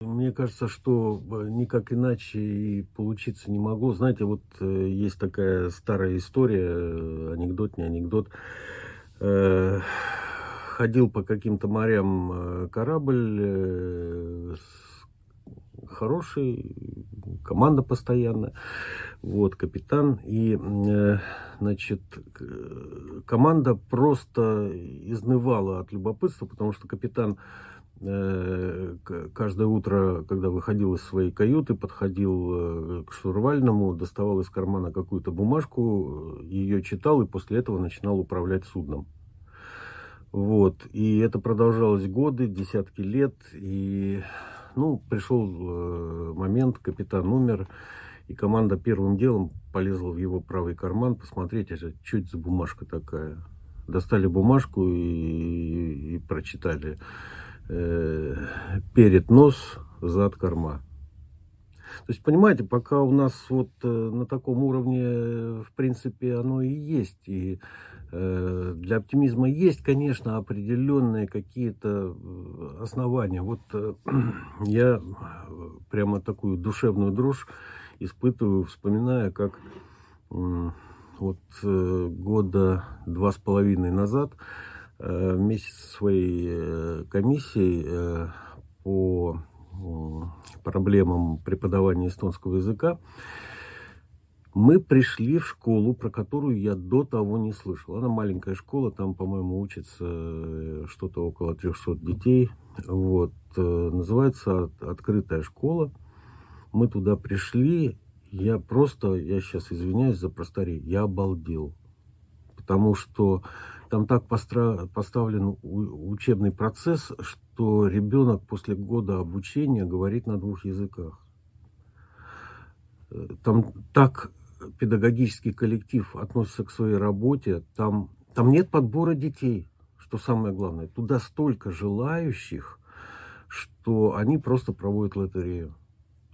Мне кажется, что э, никак иначе и получиться не могло. Знаете, вот э, есть такая старая история, э, анекдот, не анекдот. Ходил по каким-то морям корабль, хороший, команда постоянно, вот, капитан, и, значит, команда просто изнывала от любопытства, потому что капитан каждое утро, когда выходил из своей каюты, подходил э, к штурвальному, доставал из кармана какую-то бумажку, ее читал и после этого начинал управлять судном. Вот. И это продолжалось годы, десятки лет. И ну, пришел э, момент, капитан умер, и команда первым делом полезла в его правый карман посмотреть, это что это за бумажка такая. Достали бумажку и, и, и прочитали э, перед нос, зад корма. То есть, понимаете, пока у нас вот э, на таком уровне, в принципе, оно и есть. И э, для оптимизма есть, конечно, определенные какие-то э, основания. Вот э, я прямо такую душевную дрожь испытываю, вспоминая, как э, вот э, года два с половиной назад Э, вместе со своей э, комиссией э, по проблемам преподавания эстонского языка мы пришли в школу, про которую я до того не слышал. Она маленькая школа, там, по-моему, учится что-то около 300 детей. Вот. Называется «Открытая школа». Мы туда пришли, я просто, я сейчас извиняюсь за просторей, я обалдел. Потому что там так поставлен учебный процесс, что ребенок после года обучения говорит на двух языках. Там так педагогический коллектив относится к своей работе, там, там нет подбора детей, что самое главное. Туда столько желающих, что они просто проводят лотерею.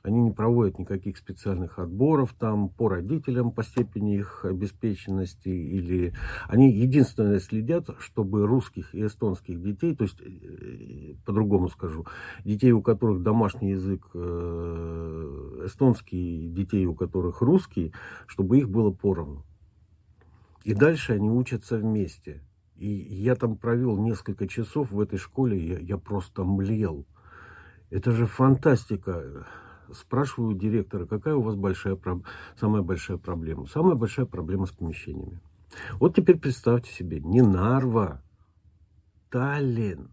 Они не проводят никаких специальных отборов там по родителям, по степени их обеспеченности. Или они единственное следят, чтобы русских и эстонских детей, то есть, э, по-другому скажу, детей, у которых домашний язык э, эстонский, детей, у которых русский, чтобы их было поровну. И дальше они учатся вместе. И я там провел несколько часов в этой школе, я, я просто млел. Это же фантастика спрашиваю директора, какая у вас большая, самая большая проблема? Самая большая проблема с помещениями. Вот теперь представьте себе, не Нарва, Таллин.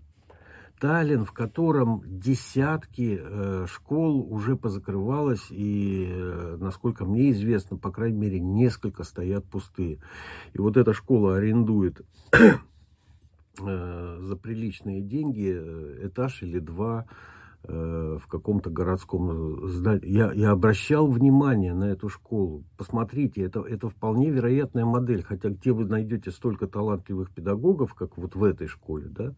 Таллин, в котором десятки э, школ уже позакрывалось, и, э, насколько мне известно, по крайней мере, несколько стоят пустые. И вот эта школа арендует э, за приличные деньги э, этаж или два в каком-то городском здании. Я, я обращал внимание на эту школу. Посмотрите, это, это вполне вероятная модель. Хотя где вы найдете столько талантливых педагогов, как вот в этой школе, да?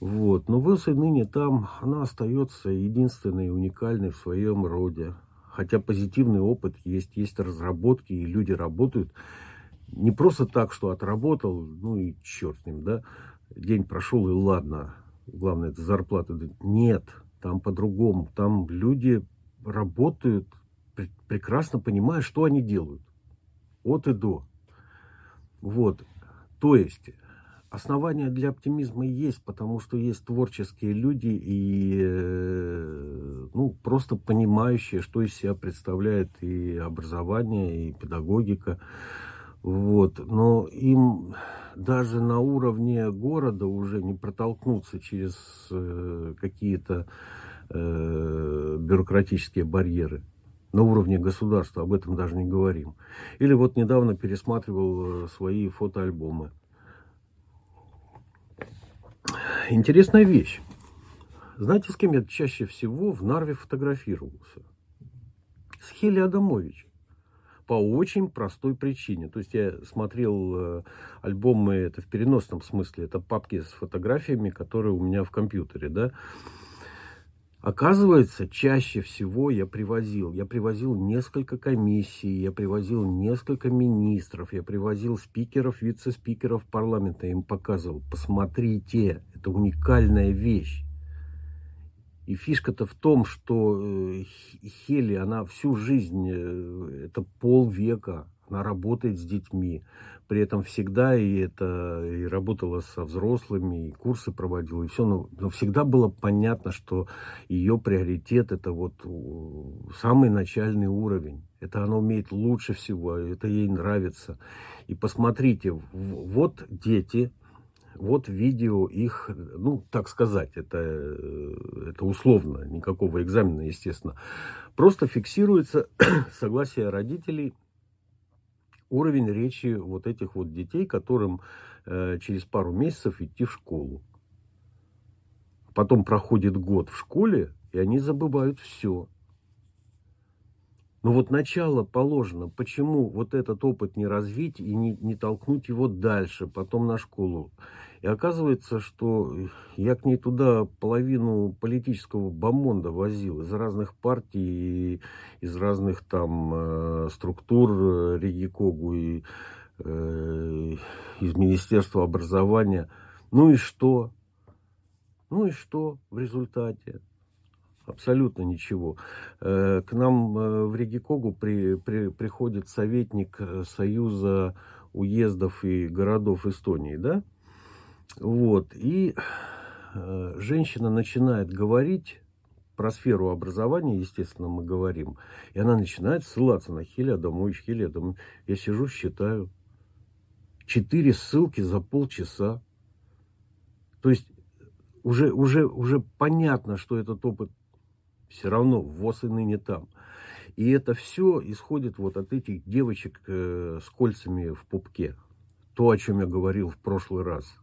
Вот. Но в ныне там она остается единственной и уникальной в своем роде. Хотя позитивный опыт есть, есть разработки, и люди работают не просто так, что отработал, ну и черт с ним, да, день прошел и ладно, главное, это зарплата. Нет, там по-другому. Там люди работают, прекрасно понимая, что они делают. От и до. Вот. То есть, основания для оптимизма есть, потому что есть творческие люди и э, ну, просто понимающие, что из себя представляет и образование, и педагогика. Вот. Но им даже на уровне города уже не протолкнуться через э, какие-то э, бюрократические барьеры. На уровне государства об этом даже не говорим. Или вот недавно пересматривал э, свои фотоальбомы. Интересная вещь. Знаете, с кем я чаще всего в Нарве фотографировался? С Хели Адамович по очень простой причине. То есть я смотрел э, альбомы, это в переносном смысле, это папки с фотографиями, которые у меня в компьютере, да. Оказывается, чаще всего я привозил. Я привозил несколько комиссий, я привозил несколько министров, я привозил спикеров, вице-спикеров парламента. Я им показывал, посмотрите, это уникальная вещь. И фишка-то в том, что э, Хели, она всю жизнь, э, это полвека, она работает с детьми. При этом всегда и это и работала со взрослыми, и курсы проводила, и все. Но, но всегда было понятно, что ее приоритет это вот самый начальный уровень. Это она умеет лучше всего, это ей нравится. И посмотрите, вот дети, вот видео их, ну, так сказать, это, это условно, никакого экзамена, естественно. Просто фиксируется согласие родителей уровень речи вот этих вот детей, которым э, через пару месяцев идти в школу. Потом проходит год в школе, и они забывают все. Но вот начало положено. Почему вот этот опыт не развить и не, не толкнуть его дальше, потом на школу? И оказывается, что я к ней туда половину политического бомонда возил из разных партий, из разных там э, структур э, Регикогу и э, из Министерства образования. Ну и что? Ну и что в результате? Абсолютно ничего. Э, к нам э, в Регикогу при, при, приходит советник Союза уездов и городов Эстонии, да? Вот. И э, женщина начинает говорить про сферу образования, естественно, мы говорим, и она начинает ссылаться на Хелиадамович, Хелиадамович. Я сижу, считаю. Четыре ссылки за полчаса. То есть уже, уже, уже понятно, что этот опыт все равно ВОЗ и ныне там. И это все исходит вот от этих девочек э, с кольцами в пупке. То, о чем я говорил в прошлый раз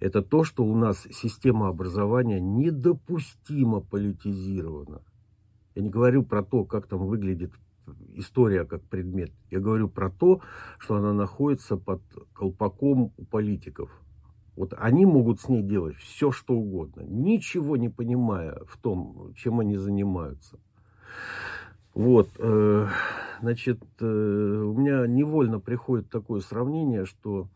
это то, что у нас система образования недопустимо политизирована. Я не говорю про то, как там выглядит история как предмет. Я говорю про то, что она находится под колпаком у политиков. Вот они могут с ней делать все, что угодно, ничего не понимая в том, чем они занимаются. Вот, э, значит, э, у меня невольно приходит такое сравнение, что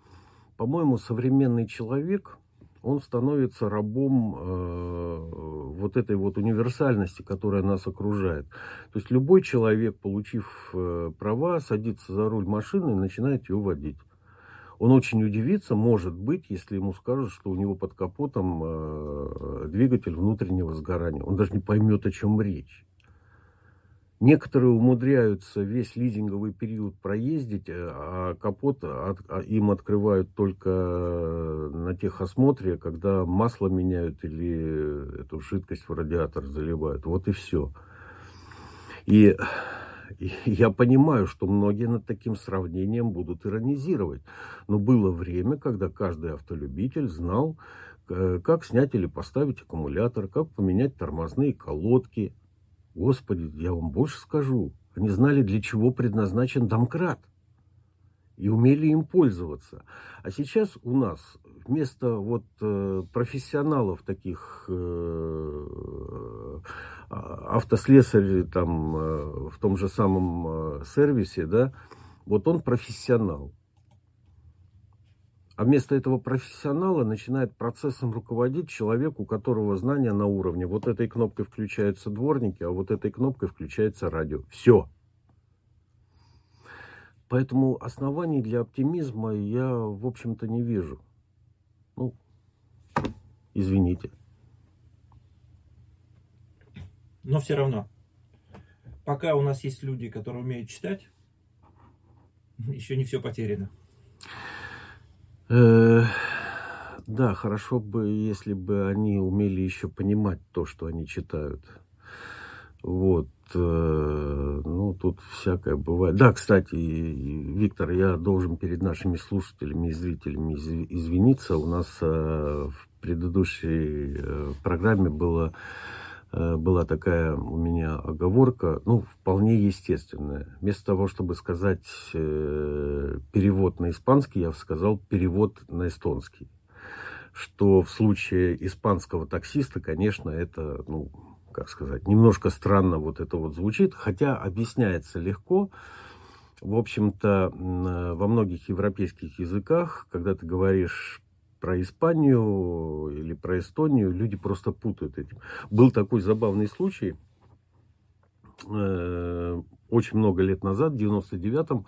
по-моему, современный человек, он становится рабом э, вот этой вот универсальности, которая нас окружает. То есть любой человек, получив э, права, садится за руль машины и начинает ее водить. Он очень удивится, может быть, если ему скажут, что у него под капотом э, двигатель внутреннего сгорания. Он даже не поймет, о чем речь. Некоторые умудряются весь лизинговый период проездить, э, а капот от, а им открывают только на техосмотре, когда масло меняют или эту жидкость в радиатор заливают. Вот и все. И, и я понимаю, что многие над таким сравнением будут иронизировать. Но было время, когда каждый автолюбитель знал, э, как снять или поставить аккумулятор, как поменять тормозные колодки, Господи, я вам больше скажу. Они знали, для чего предназначен домкрат. И умели им пользоваться. А сейчас у нас вместо вот э, профессионалов таких э, а, автослесарей там э, в том же самом э, сервисе, да, вот он профессионал. А вместо этого профессионала начинает процессом руководить человек, у которого знания на уровне. Вот этой кнопкой включаются дворники, а вот этой кнопкой включается радио. Все. Поэтому оснований для оптимизма я, в общем-то, не вижу. Ну, извините. Но все равно, пока у нас есть люди, которые умеют читать, еще не все потеряно. Э, да, хорошо бы, если бы они умели еще понимать то, что они читают. Вот. Э, ну, тут всякое бывает. Да, кстати, Виктор, я должен перед нашими слушателями и зрителями извиниться. У нас э, в предыдущей программе было была такая у меня оговорка, ну, вполне естественная. Вместо того, чтобы сказать э, перевод на испанский, я сказал перевод на эстонский. Что в случае испанского таксиста, конечно, это, ну, как сказать, немножко странно вот это вот звучит, хотя объясняется легко. В общем-то, во многих европейских языках, когда ты говоришь про Испанию или про Эстонию, люди просто путают этим. Был такой забавный случай, э, очень много лет назад, в 99-м,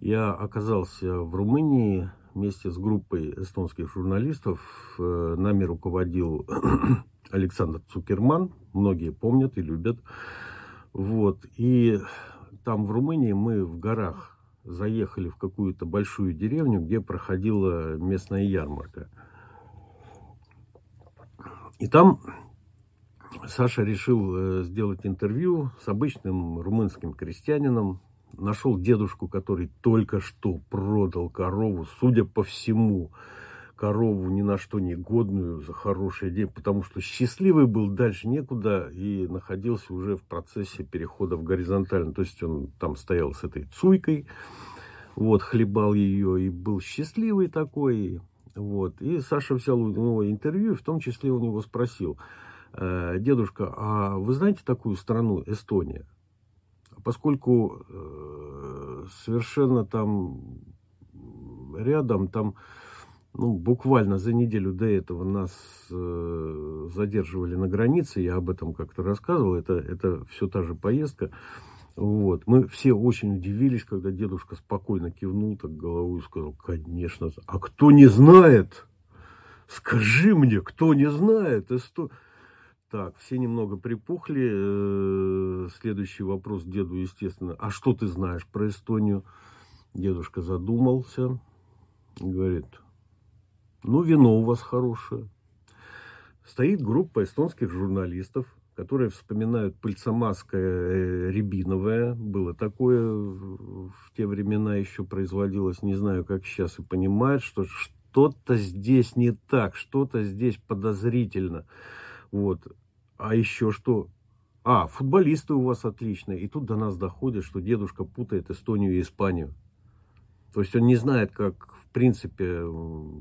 я оказался в Румынии вместе с группой эстонских журналистов. Э, нами руководил Александр Цукерман, многие помнят и любят. Вот. И там в Румынии мы в горах заехали в какую-то большую деревню, где проходила местная ярмарка. И там Саша решил э, сделать интервью с обычным румынским крестьянином. Нашел дедушку, который только что продал корову, судя по всему, корову ни на что не годную за хорошие деньги, потому что счастливый был дальше некуда и находился уже в процессе перехода в горизонтально. То есть он там стоял с этой цуйкой, вот, хлебал ее и был счастливый такой. Вот. И Саша взял у него интервью, в том числе у него спросил, «Э, дедушка, а вы знаете такую страну Эстония? Поскольку э, совершенно там рядом, там ну, буквально за неделю до этого нас э, задерживали на границе, я об этом как-то рассказывал, это, это все та же поездка. Вот. Мы все очень удивились, когда дедушка спокойно кивнул так головой и сказал, конечно. А кто не знает, скажи мне, кто не знает, Эсто... Так, все немного припухли. Э, следующий вопрос деду, естественно. А что ты знаешь про Эстонию? Дедушка задумался. Говорит, ну, вино у вас хорошее. Стоит группа эстонских журналистов, которые вспоминают пыльцамасское э, рябиновое. Было такое в те времена еще производилось, не знаю, как сейчас, и понимают, что что-то здесь не так, что-то здесь подозрительно. Вот. А еще что? А, футболисты у вас отличные. И тут до нас доходит, что дедушка путает Эстонию и Испанию. То есть он не знает, как принципе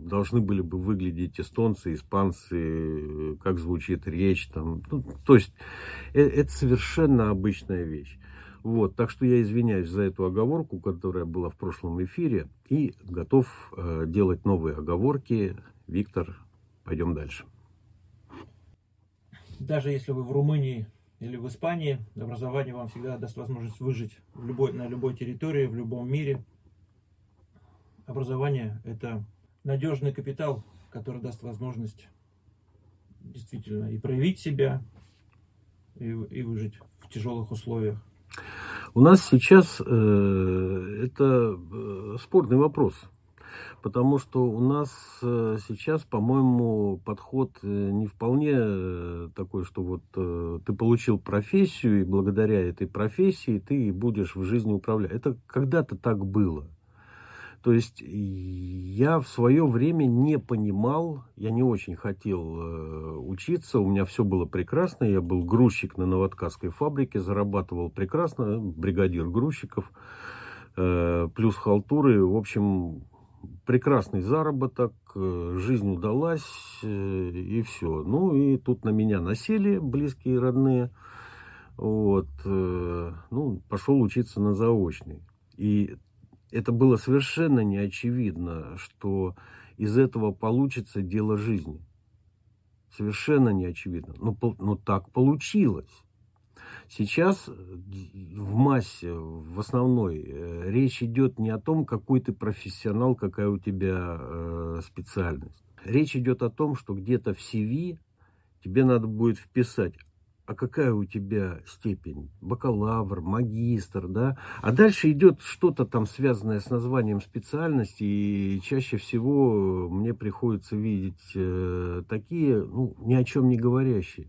должны были бы выглядеть эстонцы, испанцы, как звучит речь. Там. Ну, то есть э, это совершенно обычная вещь. Вот, так что я извиняюсь за эту оговорку, которая была в прошлом эфире, и готов э, делать новые оговорки. Виктор, пойдем дальше. Даже если вы в Румынии или в Испании, образование вам всегда даст возможность выжить в любой, на любой территории, в любом мире – образование – это надежный капитал, который даст возможность действительно и проявить себя, и, и выжить в тяжелых условиях. У нас сейчас э, это э, спорный вопрос, потому что у нас э, сейчас, по-моему, подход э, не вполне э, такой, что вот ты получил профессию, и благодаря этой профессии ты будешь в жизни управлять. Это когда-то так было. То есть я в свое время не понимал, я не очень хотел э, учиться, у меня все было прекрасно, я был грузчик на новоткацкой фабрике, зарабатывал прекрасно, бригадир грузчиков, э, плюс халтуры, в общем, прекрасный заработок, э, жизнь удалась и все. Ну и тут на меня насели близкие родные, вот, ну, пошел учиться на заочный. И это было совершенно не очевидно, что из этого получится дело жизни. Совершенно не очевидно. Но, но так получилось. Сейчас в массе, в основной, э, речь идет не о том, какой ты профессионал, какая у тебя э, специальность. Речь идет о том, что где-то в CV тебе надо будет вписать, а какая у тебя степень? Бакалавр, магистр, да? А дальше идет что-то там связанное с названием специальности, и чаще всего мне приходится видеть э, такие, ну, ни о чем не говорящие.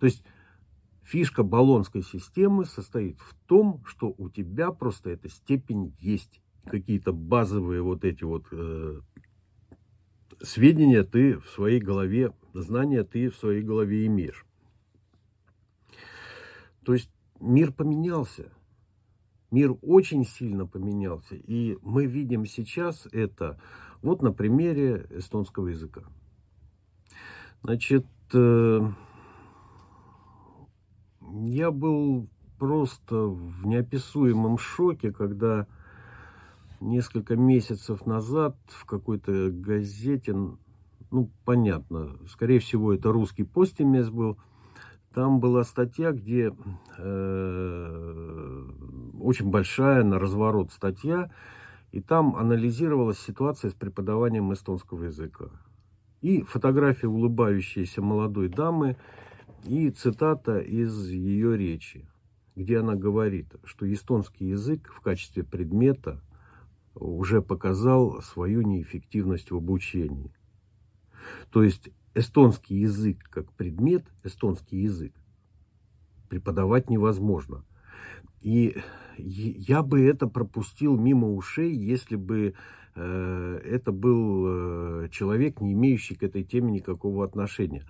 То есть фишка баллонской системы состоит в том, что у тебя просто эта степень есть. Какие-то базовые вот эти вот э, сведения ты в своей голове, знания ты в своей голове имеешь. То есть мир поменялся. Мир очень сильно поменялся. И мы видим сейчас это вот на примере эстонского языка. Значит, э, я был просто в неописуемом шоке, когда несколько месяцев назад в какой-то газете, ну, понятно, скорее всего, это русский постимес был, там была статья, где э, очень большая на разворот статья, и там анализировалась ситуация с преподаванием эстонского языка. И фотография улыбающейся молодой дамы, и цитата из ее речи, где она говорит, что эстонский язык в качестве предмета уже показал свою неэффективность в обучении. То есть эстонский язык как предмет, эстонский язык, преподавать невозможно. И я бы это пропустил мимо ушей, если бы э, это был э, человек, не имеющий к этой теме никакого отношения.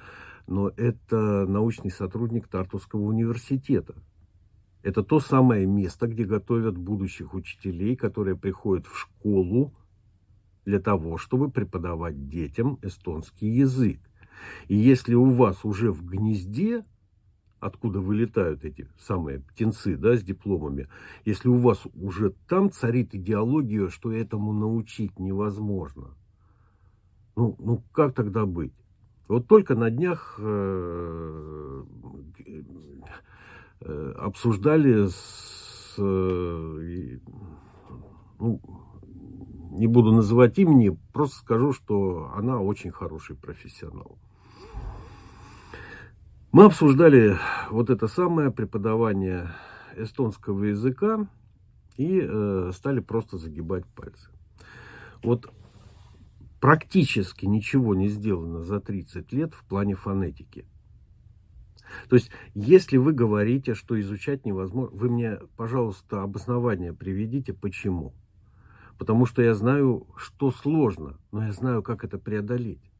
Но это научный сотрудник Тартусского университета. Это то самое место, где готовят будущих учителей, которые приходят в школу для того, чтобы преподавать детям эстонский язык. И если у вас уже в гнезде, откуда вылетают эти самые птенцы да, с дипломами, если у вас уже там царит идеология, что этому научить невозможно, ну, ну как тогда быть? Вот только на днях э, э, обсуждали с, э, ну, не буду называть имени, просто скажу, что она очень хороший профессионал. Мы обсуждали вот это самое преподавание эстонского языка и э, стали просто загибать пальцы. Вот практически ничего не сделано за 30 лет в плане фонетики. То есть, если вы говорите, что изучать невозможно, вы мне, пожалуйста, обоснование приведите, почему. Потому что я знаю, что сложно, но я знаю, как это преодолеть.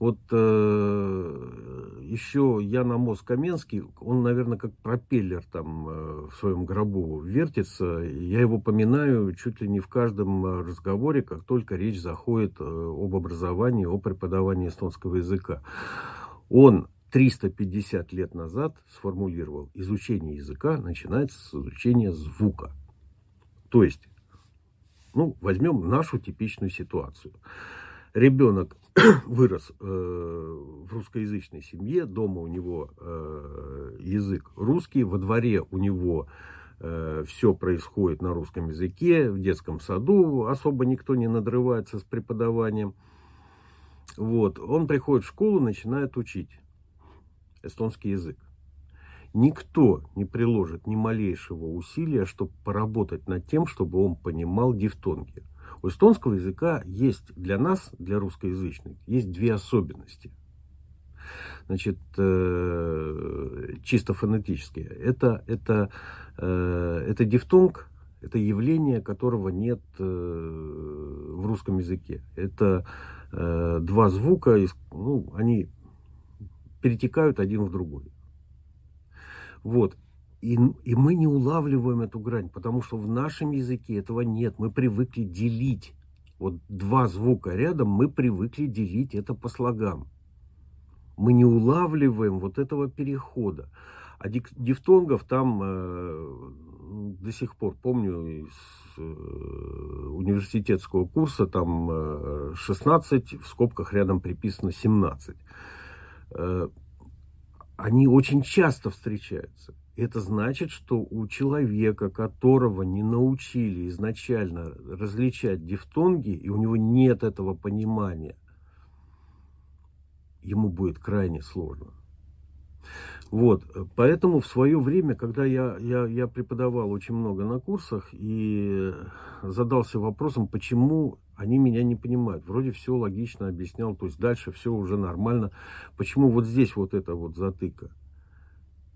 Вот э, еще Ян Амос Каменский, он, наверное, как пропеллер там э, в своем гробу вертится. Я его поминаю чуть ли не в каждом э, разговоре, как только речь заходит э, об образовании, о преподавании эстонского языка. Он 350 лет назад сформулировал, изучение языка начинается с изучения звука. То есть ну, возьмем нашу типичную ситуацию. Ребенок вырос э, в русскоязычной семье, дома у него э, язык русский, во дворе у него э, все происходит на русском языке, в детском саду особо никто не надрывается с преподаванием. Вот, он приходит в школу, начинает учить эстонский язык. Никто не приложит ни малейшего усилия, чтобы поработать над тем, чтобы он понимал дифтонги. У эстонского языка есть для нас, для русскоязычных, есть две особенности. Значит, э, чисто фонетические. Это, это, э, это дифтонг, это явление, которого нет э, в русском языке. Это два звука, ну, они перетекают один в другой. Вот. И, и мы не улавливаем эту грань, потому что в нашем языке этого нет. Мы привыкли делить. Вот два звука рядом мы привыкли делить это по слогам. Мы не улавливаем вот этого перехода. А дифтонгов там э, до сих пор помню из э, университетского курса там э, 16, в скобках рядом приписано 17. Э, они очень часто встречаются. Это значит, что у человека, которого не научили изначально различать дифтонги, и у него нет этого понимания, ему будет крайне сложно. Вот, поэтому в свое время, когда я, я, я преподавал очень много на курсах и задался вопросом, почему они меня не понимают. Вроде все логично объяснял, то есть дальше все уже нормально. Почему вот здесь вот это вот затыка?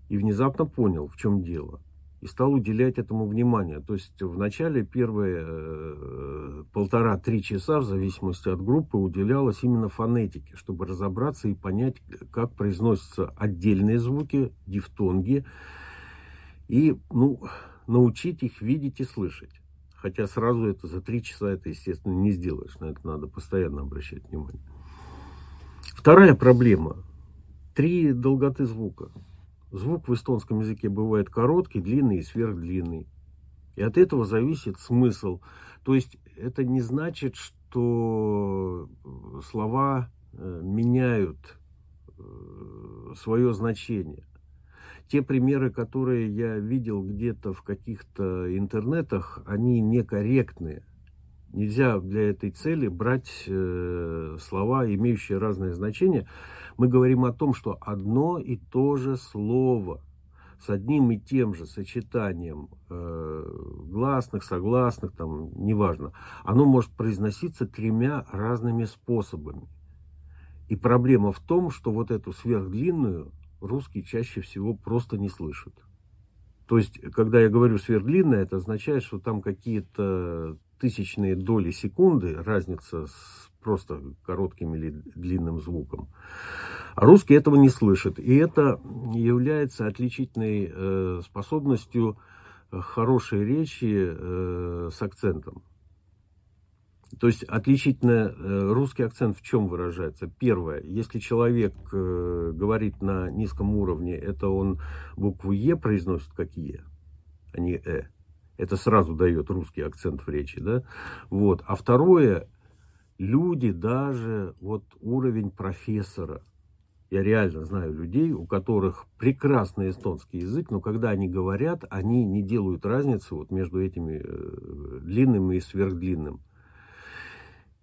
И внезапно понял, в чем дело. И стал уделять этому внимание. То есть в начале первые э, полтора-три часа, в зависимости от группы, уделялось именно фонетике, чтобы разобраться и понять, как произносятся отдельные звуки, дифтонги, и ну, научить их видеть и слышать. Хотя сразу это за три часа это, естественно, не сделаешь. На это надо постоянно обращать внимание. Вторая проблема. Три долготы звука. Звук в эстонском языке бывает короткий, длинный и сверхдлинный. И от этого зависит смысл. То есть это не значит, что слова э, меняют э, свое значение. Те примеры, которые я видел где-то в каких-то интернетах, они некорректные. Нельзя для этой цели брать э, слова, имеющие разное значение. Мы говорим о том, что одно и то же слово с одним и тем же сочетанием э, гласных, согласных, там, неважно, оно может произноситься тремя разными способами. И проблема в том, что вот эту сверхдлинную русский чаще всего просто не слышит. То есть, когда я говорю сверхдлинная, это означает, что там какие-то тысячные доли секунды разница с просто коротким или длинным звуком. А русский этого не слышит. И это является отличительной э, способностью хорошей речи э, с акцентом. То есть отличительно э, русский акцент в чем выражается? Первое, если человек э, говорит на низком уровне, это он букву Е произносит как Е, а не Э. Это сразу дает русский акцент в речи, да? Вот. А второе, люди даже, вот уровень профессора, я реально знаю людей, у которых прекрасный эстонский язык, но когда они говорят, они не делают разницы вот между этими э, длинным и сверхдлинным.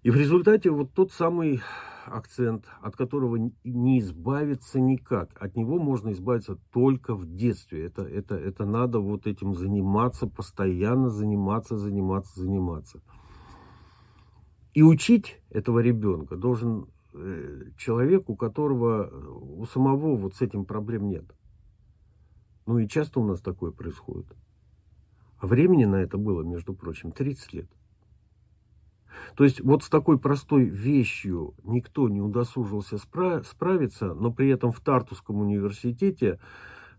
И в результате вот тот самый акцент, от которого не избавиться никак. От него можно избавиться только в детстве. Это, это, это надо вот этим заниматься, постоянно заниматься, заниматься, заниматься. И учить этого ребенка должен э, человек, у которого у самого вот с этим проблем нет. Ну и часто у нас такое происходит. А времени на это было, между прочим, 30 лет. То есть вот с такой простой вещью никто не удосужился спра- справиться, но при этом в Тартусском университете э,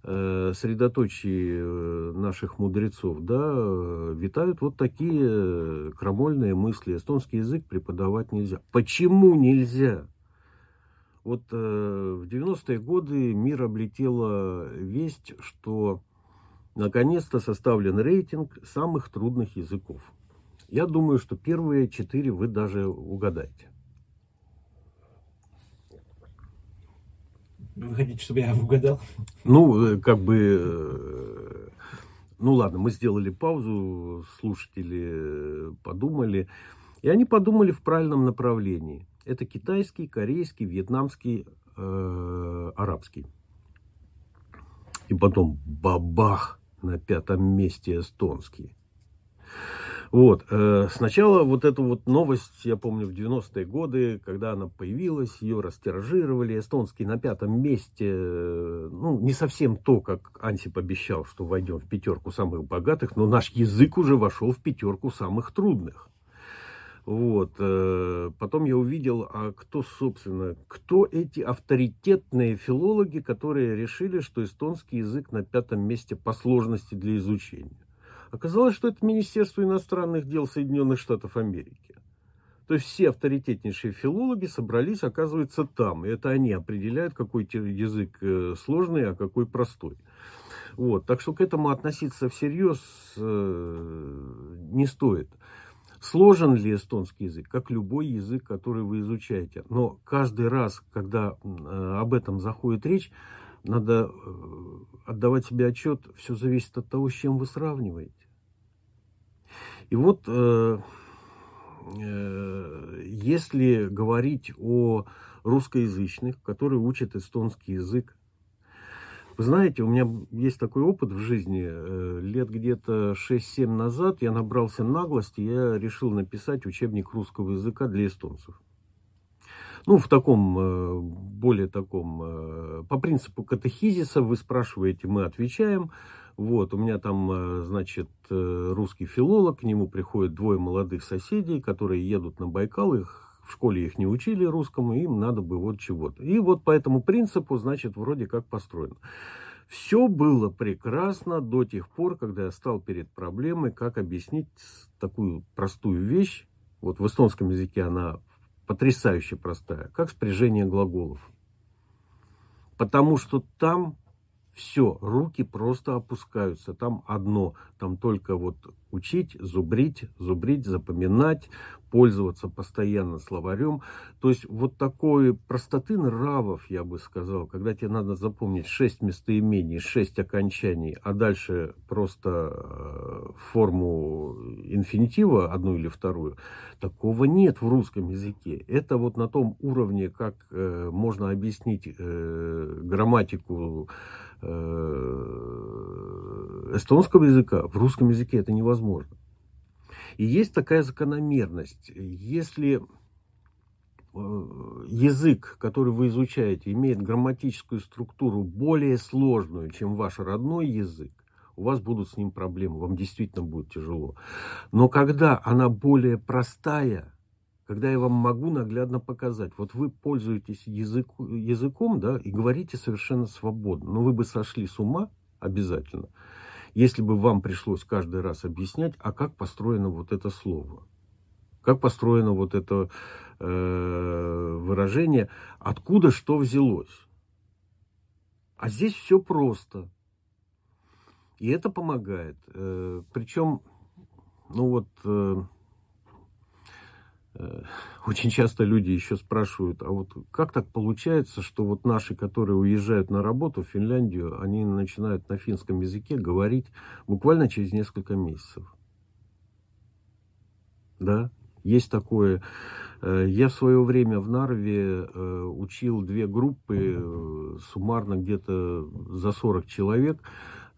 средоточии э, наших мудрецов, да, э, витают вот такие крамольные мысли. Эстонский язык преподавать нельзя. Почему нельзя? Вот э, в 90-е годы мир облетела весть, что наконец-то составлен рейтинг самых трудных языков. Я думаю, что первые четыре вы даже угадаете. Вы хотите, чтобы я угадал? Ну, э, как бы... Э, ну ладно, мы сделали паузу, слушатели э, подумали. И они подумали в правильном направлении. Это китайский, корейский, вьетнамский, э, арабский. И потом бабах на пятом месте эстонский. Вот. Э, сначала вот эту вот новость, я помню, в 90-е годы, когда она появилась, ее растиражировали. Эстонский на пятом месте, э, ну, не совсем то, как Ансип обещал, что войдем в пятерку самых богатых, но наш язык уже вошел в пятерку самых трудных. Вот. Э, потом я увидел, а кто, собственно, кто эти авторитетные филологи, которые решили, что эстонский язык на пятом месте по сложности для изучения. Оказалось, что это Министерство иностранных дел Соединенных Штатов Америки. То есть все авторитетнейшие филологи собрались, оказывается, там. И это они определяют, какой язык э, сложный, а какой простой. Вот. Так что к этому относиться всерьез э, не стоит. Сложен ли эстонский язык, как любой язык, который вы изучаете. Но каждый раз, когда э, об этом заходит речь, надо э, отдавать себе отчет, все зависит от того, с чем вы сравниваете. И вот, э, э, если говорить о русскоязычных, которые учат эстонский язык, вы знаете, у меня есть такой опыт в жизни. Э, лет где-то 6-7 назад я набрался наглости, я решил написать учебник русского языка для эстонцев. Ну, в таком, более таком, по принципу катехизиса вы спрашиваете, мы отвечаем. Вот, у меня там, э, значит, э, русский филолог, к нему приходят двое молодых соседей, которые едут на Байкал, их в школе их не учили русскому, им надо бы вот чего-то. И вот по этому принципу, значит, вроде как построено. Все было прекрасно до тех пор, когда я стал перед проблемой, как объяснить такую простую вещь. Вот в эстонском языке она потрясающе простая, как спряжение глаголов. Потому что там Все, руки просто опускаются. Там одно, там только вот учить, зубрить, зубрить, запоминать, пользоваться постоянно словарем. То есть вот такой простоты нравов, я бы сказал, когда тебе надо запомнить 6 местоимений, 6 окончаний, а дальше просто э, форму инфинитива, одну или вторую, такого нет в русском языке. Это вот на том уровне, как э, можно объяснить э, грамматику эстонского языка, в русском языке это невозможно. И есть такая закономерность. Если э, язык, который вы изучаете, имеет грамматическую структуру более сложную, чем ваш родной язык, у вас будут с ним проблемы, вам действительно будет тяжело. Но когда она более простая, когда я вам могу наглядно показать. Вот вы пользуетесь язык, языком, да, и говорите совершенно свободно. Но вы бы сошли с ума обязательно, если бы вам пришлось каждый раз объяснять, а как построено вот это слово. Как построено вот это э, выражение, откуда что взялось. А здесь все просто. И это помогает. Э, причем, ну вот... Э, очень часто люди еще спрашивают, а вот как так получается, что вот наши, которые уезжают на работу в Финляндию, они начинают на финском языке говорить буквально через несколько месяцев. Да, есть такое. Э, я в свое время в Нарве э, учил две группы, суммарно где-то за 40 человек.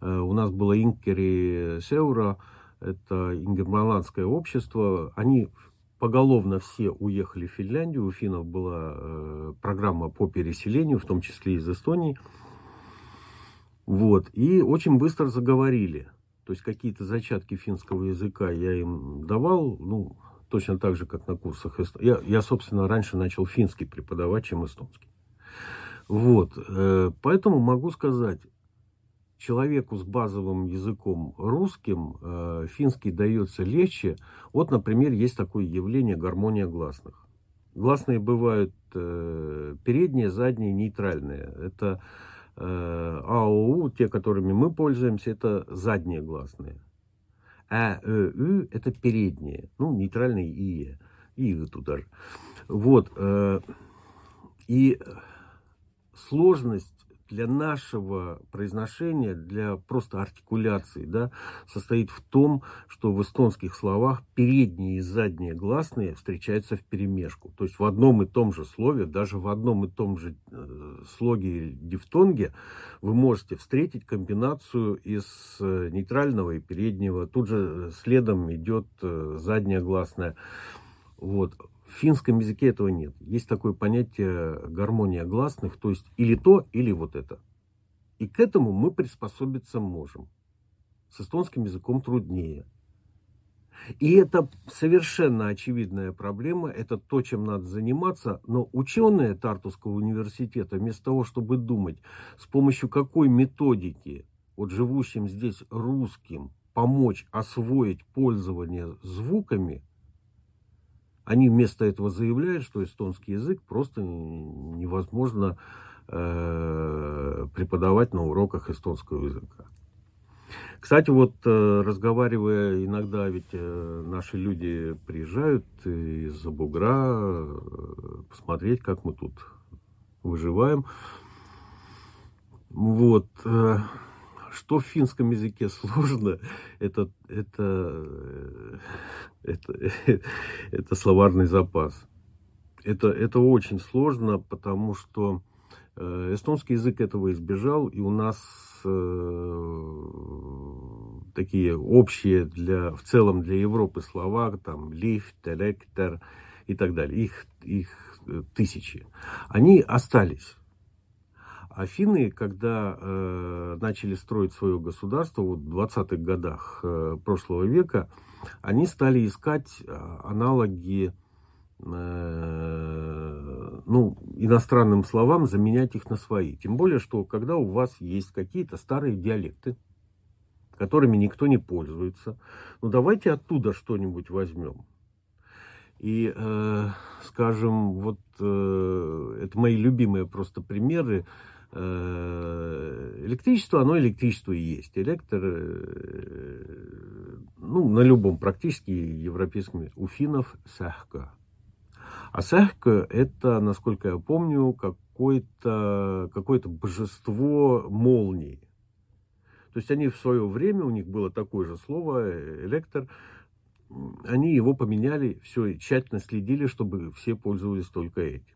У нас было Инкери Сеура, это ингерманландское общество. Они поголовно все уехали в Финляндию. У финнов была э, программа по переселению, в том числе из Эстонии. Вот. И очень быстро заговорили. То есть какие-то зачатки финского языка я им давал, ну, точно так же, как на курсах. Я, я собственно, раньше начал финский преподавать, чем эстонский. Вот. Э, поэтому могу сказать, человеку с базовым языком русским э, финский дается легче. Вот, например, есть такое явление гармония гласных. Гласные бывают э, передние, задние, нейтральные. Это э, АОУ, те, которыми мы пользуемся, это задние гласные. А, Э, Ü – это передние, ну, нейтральные ИЕ. И туда же. Вот. Э, и сложность для нашего произношения, для просто артикуляции, да, состоит в том, что в эстонских словах передние и задние гласные встречаются в перемешку. То есть в одном и том же слове, даже в одном и том же э, слоге дифтонге вы можете встретить комбинацию из э, нейтрального и переднего. Тут же следом идет э, задняя гласная. Вот. В финском языке этого нет. Есть такое понятие гармония гласных, то есть или то, или вот это. И к этому мы приспособиться можем. С эстонским языком труднее. И это совершенно очевидная проблема, это то, чем надо заниматься, но ученые Тартусского университета, вместо того, чтобы думать, с помощью какой методики вот живущим здесь русским помочь освоить пользование звуками – они вместо этого заявляют, что эстонский язык просто невозможно э, преподавать на уроках эстонского языка. Кстати, вот э, разговаривая иногда, ведь э, наши люди приезжают из-за бугра посмотреть, как мы тут выживаем. Вот. Что в финском языке сложно, это, это, это, это словарный запас. Это, это очень сложно, потому что э, эстонский язык этого избежал, и у нас э, такие общие для, в целом для Европы слова, там, лифт, электр и так далее, их, их э, тысячи, они остались. Афины, когда э, начали строить свое государство вот, в 20-х годах э, прошлого века, они стали искать э, аналоги э, ну, иностранным словам, заменять их на свои. Тем более, что когда у вас есть какие-то старые диалекты, которыми никто не пользуется, ну давайте оттуда что-нибудь возьмем. И, э, скажем, вот э, это мои любимые просто примеры электричество, оно электричество и есть. Электр, э, ну, на любом практически европейском, у финнов сахка. А сахка это, насколько я помню, какое-то какое божество молнии. То есть они в свое время, у них было такое же слово, электр, они его поменяли, все тщательно следили, чтобы все пользовались только этим.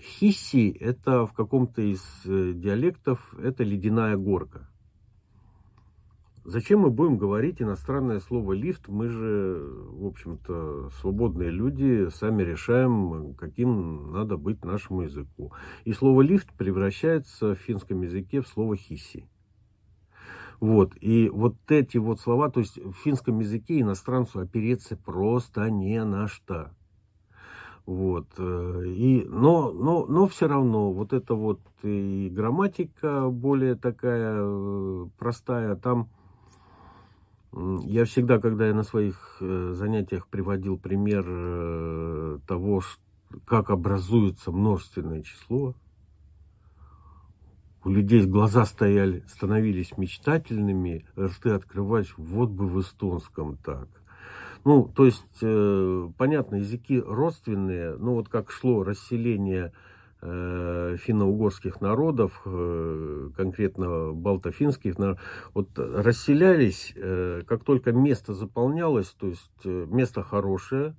Хисси – это в каком-то из э, диалектов, это ледяная горка. Зачем мы будем говорить иностранное слово лифт? Мы же, в общем-то, свободные люди, сами решаем, каким надо быть нашему языку. И слово лифт превращается в финском языке в слово хиси. Вот, и вот эти вот слова, то есть в финском языке иностранцу опереться просто не на что. Вот. Э, и, но, но, но все равно вот это вот и грамматика более такая э, простая. Там я всегда, когда я на своих э, занятиях приводил пример того, как образуется множественное число, у людей глаза стояли, становились мечтательными, рты открывались, вот бы в эстонском так. Ну, то есть, э, понятно, языки родственные, ну вот как шло расселение э, финно-угорских народов, э, конкретно балто-финских, вот расселялись, э, как только место заполнялось, то есть э, место хорошее,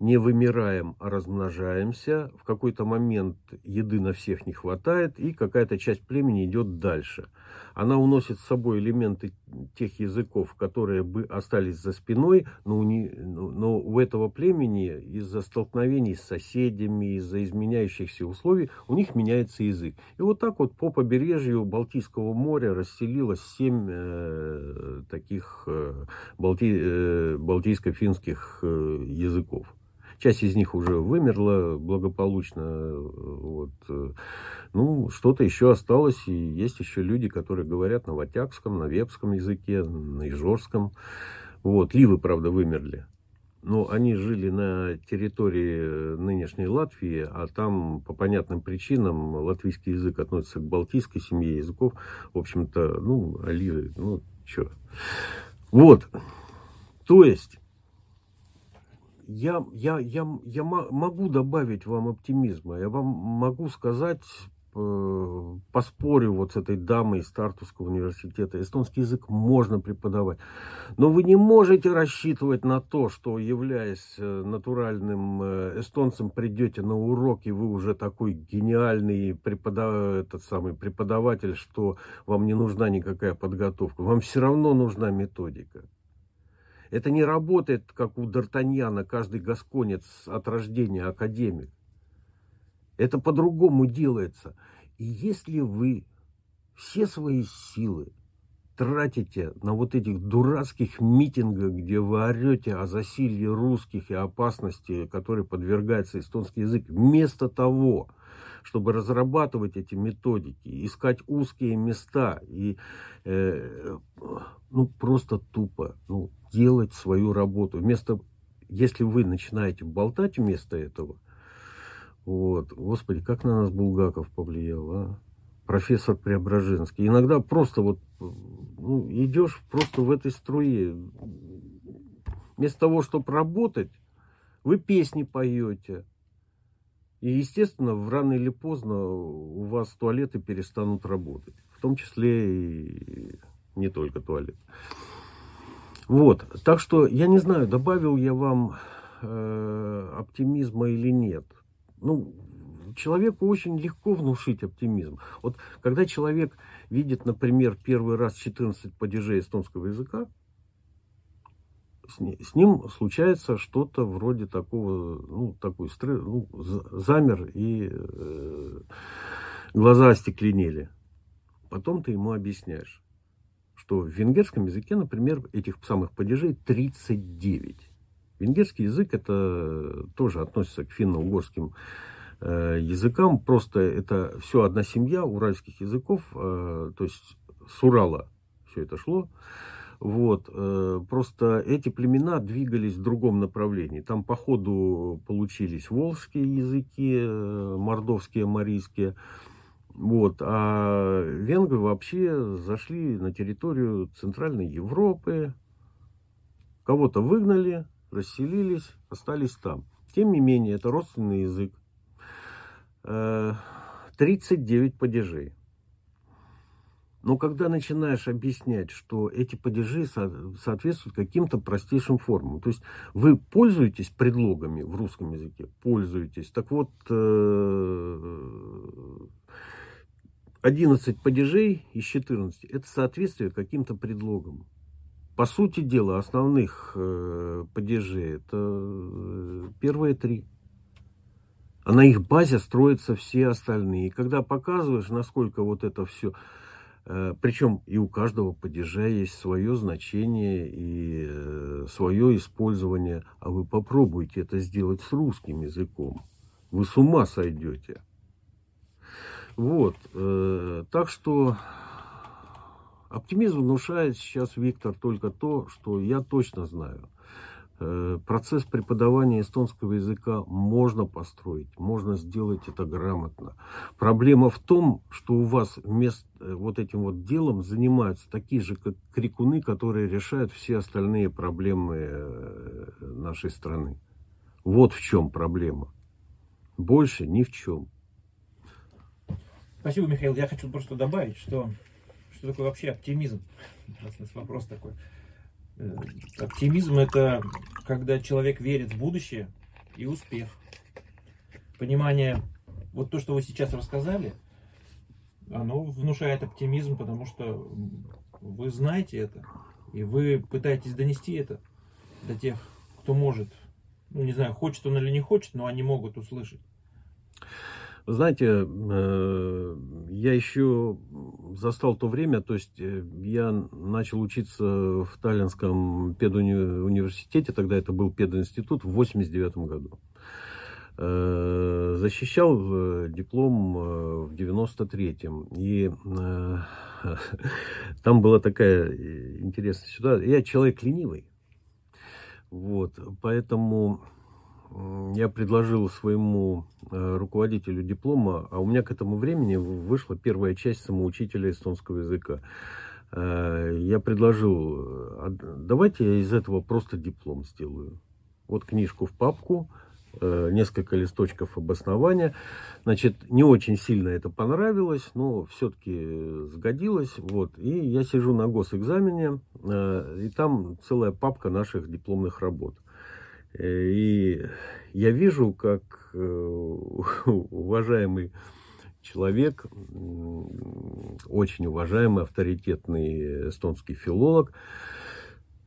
не вымираем, а размножаемся. В какой-то момент еды на всех не хватает, и какая-то часть племени идет дальше. Она уносит с собой элементы тех языков, которые бы остались за спиной, но, не, но у этого племени из-за столкновений с соседями, из-за изменяющихся условий, у них меняется язык. И вот так вот по побережью Балтийского моря расселилось семь э, таких э, балти, э, балтийско-финских э, языков. Часть из них уже вымерла благополучно. Вот. Ну, что-то еще осталось, и есть еще люди, которые говорят на ватякском, на вепском языке, на ижорском. Вот. Ливы, правда, вымерли. Но они жили на территории нынешней Латвии, а там по понятным причинам латвийский язык относится к балтийской семье языков. В общем-то, ну, оливы, ну, что. Вот. То есть, я, я, я, я могу добавить вам оптимизма. Я вам могу сказать, э, поспорю вот с этой дамой из Тартусского университета, эстонский язык можно преподавать. Но вы не можете рассчитывать на то, что, являясь э, натуральным э, эстонцем, придете на урок, и вы уже такой гениальный преподав... этот самый преподаватель, что вам не нужна никакая подготовка. Вам все равно нужна методика. Это не работает, как у Д'Артаньяна, каждый гасконец от рождения академик. Это по-другому делается. И если вы все свои силы тратите на вот этих дурацких митингах, где вы орете о засилье русских и опасности, которой подвергается эстонский язык, вместо того, чтобы разрабатывать эти методики, искать узкие места и э, ну просто тупо ну, делать свою работу. Вместо, если вы начинаете болтать вместо этого, вот, господи, как на нас Булгаков повлиял, а? профессор Преображенский. Иногда просто вот ну, идешь просто в этой струе. Вместо того, чтобы работать, вы песни поете. И, естественно, в рано или поздно у вас туалеты перестанут работать. В том числе и не только туалет. Вот, так что я не знаю, добавил я вам э, оптимизма или нет. Ну, человеку очень легко внушить оптимизм. Вот когда человек видит, например, первый раз 14 падежей эстонского языка, с, с ним случается что-то вроде такого, ну, такой стресс, ну, замер и э, глаза остекленели. Потом ты ему объясняешь что в венгерском языке, например, этих самых падежей 39. Венгерский язык это тоже относится к финно-угорским э, языкам, просто это все одна семья уральских языков, э, то есть с Урала все это шло. Вот, э, просто эти племена двигались в другом направлении. Там по ходу получились волжские языки, мордовские, марийские. Вот. А венгры вообще зашли на территорию Центральной Европы, кого-то выгнали, расселились, остались там. Тем не менее, это родственный язык. 39 э, падежей. Но когда начинаешь объяснять, что эти падежи соответствуют каким-то простейшим формам, то есть вы пользуетесь предлогами в русском языке, пользуетесь. Так вот, 11 э, падежей из 14 это соответствие каким-то предлогам. По сути дела, основных э, падежей это э, первые три. А на их базе строятся все остальные. И когда показываешь, насколько вот это все Причем и у каждого падежа есть свое значение и э, свое использование. А вы попробуйте это сделать с русским языком. Вы с ума сойдете. Вот. Э, так что оптимизм внушает сейчас Виктор только то, что я точно знаю. Э, процесс преподавания эстонского языка можно построить, можно сделать это грамотно. Проблема в том, что у вас вместо э, вот этим вот делом занимаются такие же как крикуны, которые решают все остальные проблемы э, нашей страны. Вот в чем проблема. Больше ни в чем. Спасибо, Михаил. Я хочу просто добавить, что, что такое вообще оптимизм. У нас вопрос такой. Э, оптимизм это когда человек верит в будущее и успех. Понимание, вот то, что вы сейчас рассказали, оно внушает оптимизм, потому что вы знаете это, и вы пытаетесь донести это до тех, кто может. Ну, не знаю, хочет он или не хочет, но они могут услышать. Знаете, э, я еще застал то время, то есть э, я начал учиться в Таллинском педуниверситете, тогда это был пединститут, в 89 году. Э, защищал диплом в 93-м. И там была такая интересная ситуация. Я человек ленивый. Вот, поэтому я предложил своему э, руководителю диплома, а у меня к этому времени вышла первая часть самоучителя эстонского языка. Э, я предложил, а давайте я из этого просто диплом сделаю. Вот книжку в папку, э, несколько листочков обоснования. Значит, не очень сильно это понравилось, но все-таки сгодилось. Вот. И я сижу на госэкзамене, и там целая папка наших дипломных работ. Э, и я вижу, как э, уважаемый человек, очень уважаемый, авторитетный эстонский филолог,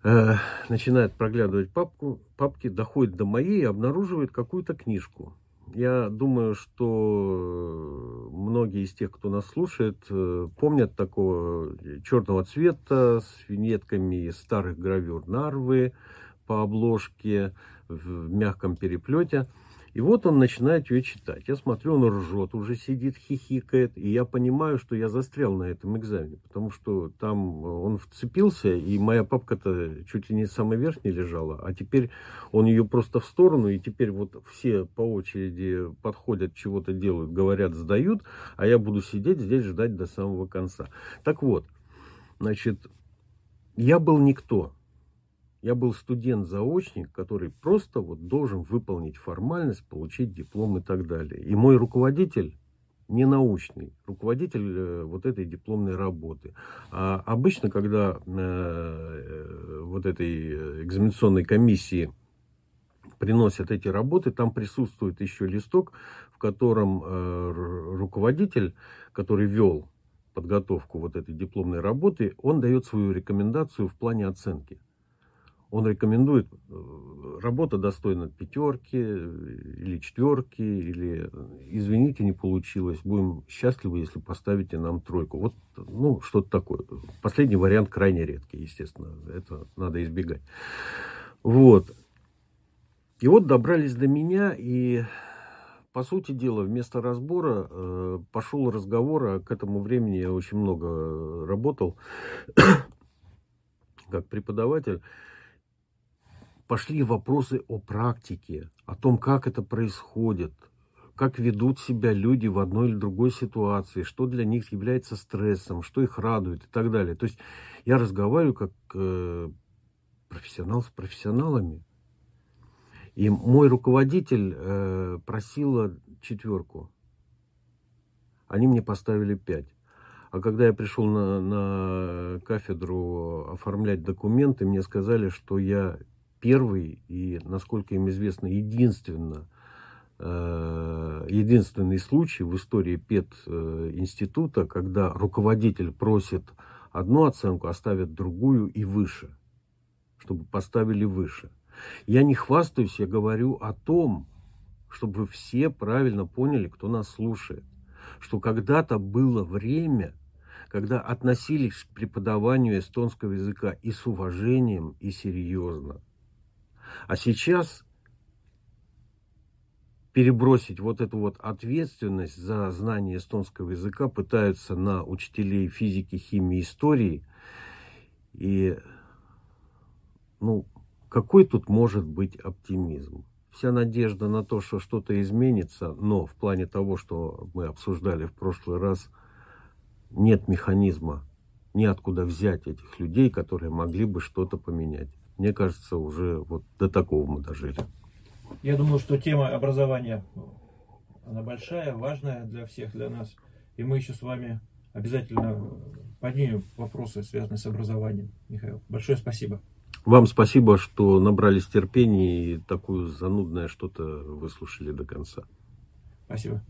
э, начинает проглядывать папку, папки, доходит до моей и обнаруживает какую-то книжку. Я думаю, что многие из тех, кто нас слушает, помнят такого черного цвета с виньетками старых гравюр Нарвы по обложке, в мягком переплете. И вот он начинает ее читать. Я смотрю, он ржет, уже сидит, хихикает. И я понимаю, что я застрял на этом экзамене. Потому что там он вцепился, и моя папка-то чуть ли не самой верхней лежала. А теперь он ее просто в сторону, и теперь вот все по очереди подходят, чего-то делают, говорят, сдают. А я буду сидеть здесь, ждать до самого конца. Так вот, значит, я был никто. Я был студент-заочник, который просто вот должен выполнить формальность, получить диплом и так далее. И мой руководитель не научный, руководитель э, вот этой дипломной работы. А обычно, когда э, вот этой экзаменационной комиссии приносят эти работы, там присутствует еще листок, в котором э, руководитель, который вел подготовку вот этой дипломной работы, он дает свою рекомендацию в плане оценки он рекомендует, э, работа достойна пятерки или четверки, или извините, не получилось, будем счастливы, если поставите нам тройку. Вот, ну, что-то такое. Последний вариант крайне редкий, естественно, это надо избегать. Вот. И вот добрались до меня, и по сути дела, вместо разбора э, пошел разговор, а к этому времени я очень много работал как преподаватель пошли вопросы о практике, о том, как это происходит, как ведут себя люди в одной или другой ситуации, что для них является стрессом, что их радует и так далее. То есть я разговариваю как э, профессионал с профессионалами. И мой руководитель э, просила четверку. Они мне поставили пять. А когда я пришел на, на кафедру оформлять документы, мне сказали, что я первый и, насколько им известно, единственно, э, единственный случай в истории ПЕТ-института, когда руководитель просит одну оценку, а ставит другую и выше, чтобы поставили выше. Я не хвастаюсь, я говорю о том, чтобы вы все правильно поняли, кто нас слушает, что когда-то было время, когда относились к преподаванию эстонского языка и с уважением, и серьезно. А сейчас перебросить вот эту вот ответственность за знание эстонского языка пытаются на учителей физики, химии, истории. И, ну, какой тут может быть оптимизм? Вся надежда на то, что что-то изменится, но в плане того, что мы обсуждали в прошлый раз, нет механизма, неоткуда взять этих людей, которые могли бы что-то поменять. Мне кажется, уже вот до такого мы дожили. Я думаю, что тема образования, она большая, важная для всех, для нас. И мы еще с вами обязательно поднимем вопросы, связанные с образованием. Михаил, большое спасибо. Вам спасибо, что набрались терпения и такое занудное что-то выслушали до конца. Спасибо.